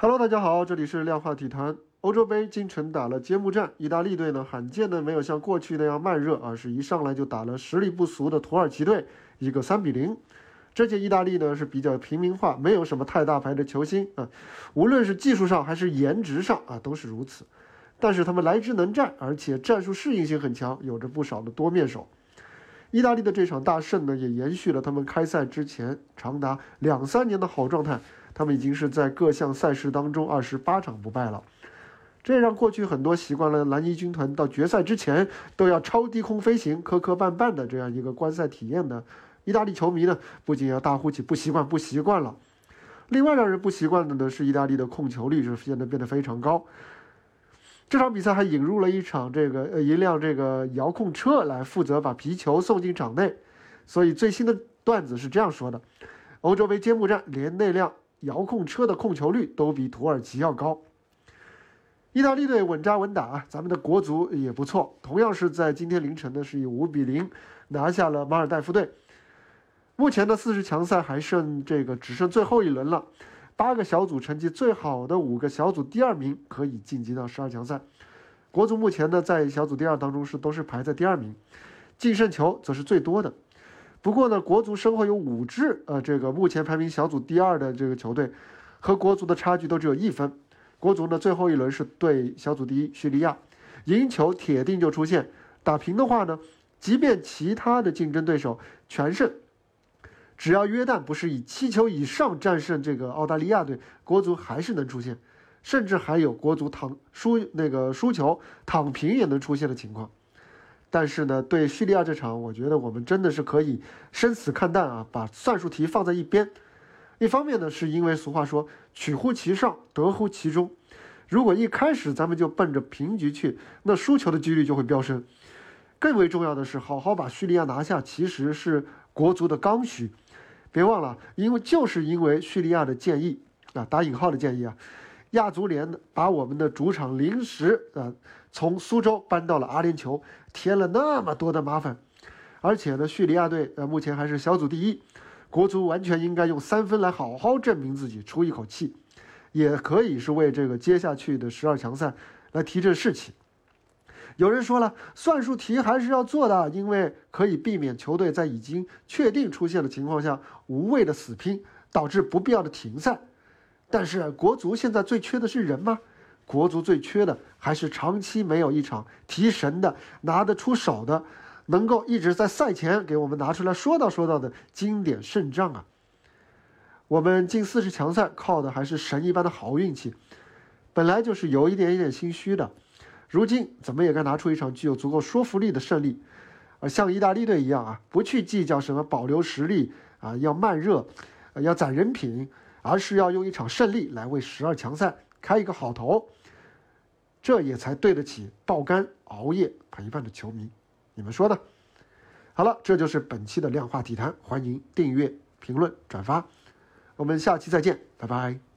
Hello，大家好，这里是量化体坛。欧洲杯今晨打了揭幕战，意大利队呢罕见的没有像过去那样慢热，而是一上来就打了实力不俗的土耳其队，一个三比零。这届意大利呢是比较平民化，没有什么太大牌的球星啊，无论是技术上还是颜值上啊都是如此。但是他们来之能战，而且战术适应性很强，有着不少的多面手。意大利的这场大胜呢，也延续了他们开赛之前长达两三年的好状态。他们已经是在各项赛事当中二十八场不败了，这让过去很多习惯了蓝衣军团到决赛之前都要超低空飞行、磕磕绊绊的这样一个观赛体验的意大利球迷呢，不仅要大呼起不习惯、不习惯了。另外让人不习惯的呢，是意大利的控球率是现在变得非常高。这场比赛还引入了一场这个呃一辆这个遥控车来负责把皮球送进场内，所以最新的段子是这样说的：欧洲杯揭幕战连那辆遥控车的控球率都比土耳其要高。意大利队稳扎稳打啊，咱们的国足也不错，同样是在今天凌晨呢是以五比零拿下了马尔代夫队。目前的四十强赛还剩这个只剩最后一轮了。八个小组成绩最好的五个小组第二名可以晋级到十二强赛。国足目前呢在小组第二当中是都是排在第二名，净胜球则是最多的。不过呢，国足身后有五支呃这个目前排名小组第二的这个球队，和国足的差距都只有一分。国足呢最后一轮是对小组第一叙利亚，赢球铁定就出线。打平的话呢，即便其他的竞争对手全胜。只要约旦不是以七球以上战胜这个澳大利亚队，国足还是能出现，甚至还有国足躺输那个输球躺平也能出现的情况。但是呢，对叙利亚这场，我觉得我们真的是可以生死看淡啊，把算术题放在一边。一方面呢，是因为俗话说“取乎其上，得乎其中”，如果一开始咱们就奔着平局去，那输球的几率就会飙升。更为重要的是，好好把叙利亚拿下，其实是国足的刚需。别忘了，因为就是因为叙利亚的建议啊，打引号的建议啊，亚足联把我们的主场临时啊从苏州搬到了阿联酋，添了那么多的麻烦。而且呢，叙利亚队呃目前还是小组第一，国足完全应该用三分来好好证明自己，出一口气，也可以是为这个接下去的十二强赛来提振士气。有人说了，算术题还是要做的，因为可以避免球队在已经确定出现的情况下无谓的死拼，导致不必要的停赛。但是国足现在最缺的是人吗？国足最缺的还是长期没有一场提神的、拿得出手的、能够一直在赛前给我们拿出来说道说道的经典胜仗啊！我们进四十强赛靠的还是神一般的好运气，本来就是有一点一点心虚的。如今怎么也该拿出一场具有足够说服力的胜利，而，像意大利队一样啊，不去计较什么保留实力啊，要慢热，要攒人品，而是要用一场胜利来为十二强赛开一个好头，这也才对得起爆肝熬夜陪伴的球迷。你们说呢？好了，这就是本期的量化体坛，欢迎订阅、评论、转发，我们下期再见，拜拜。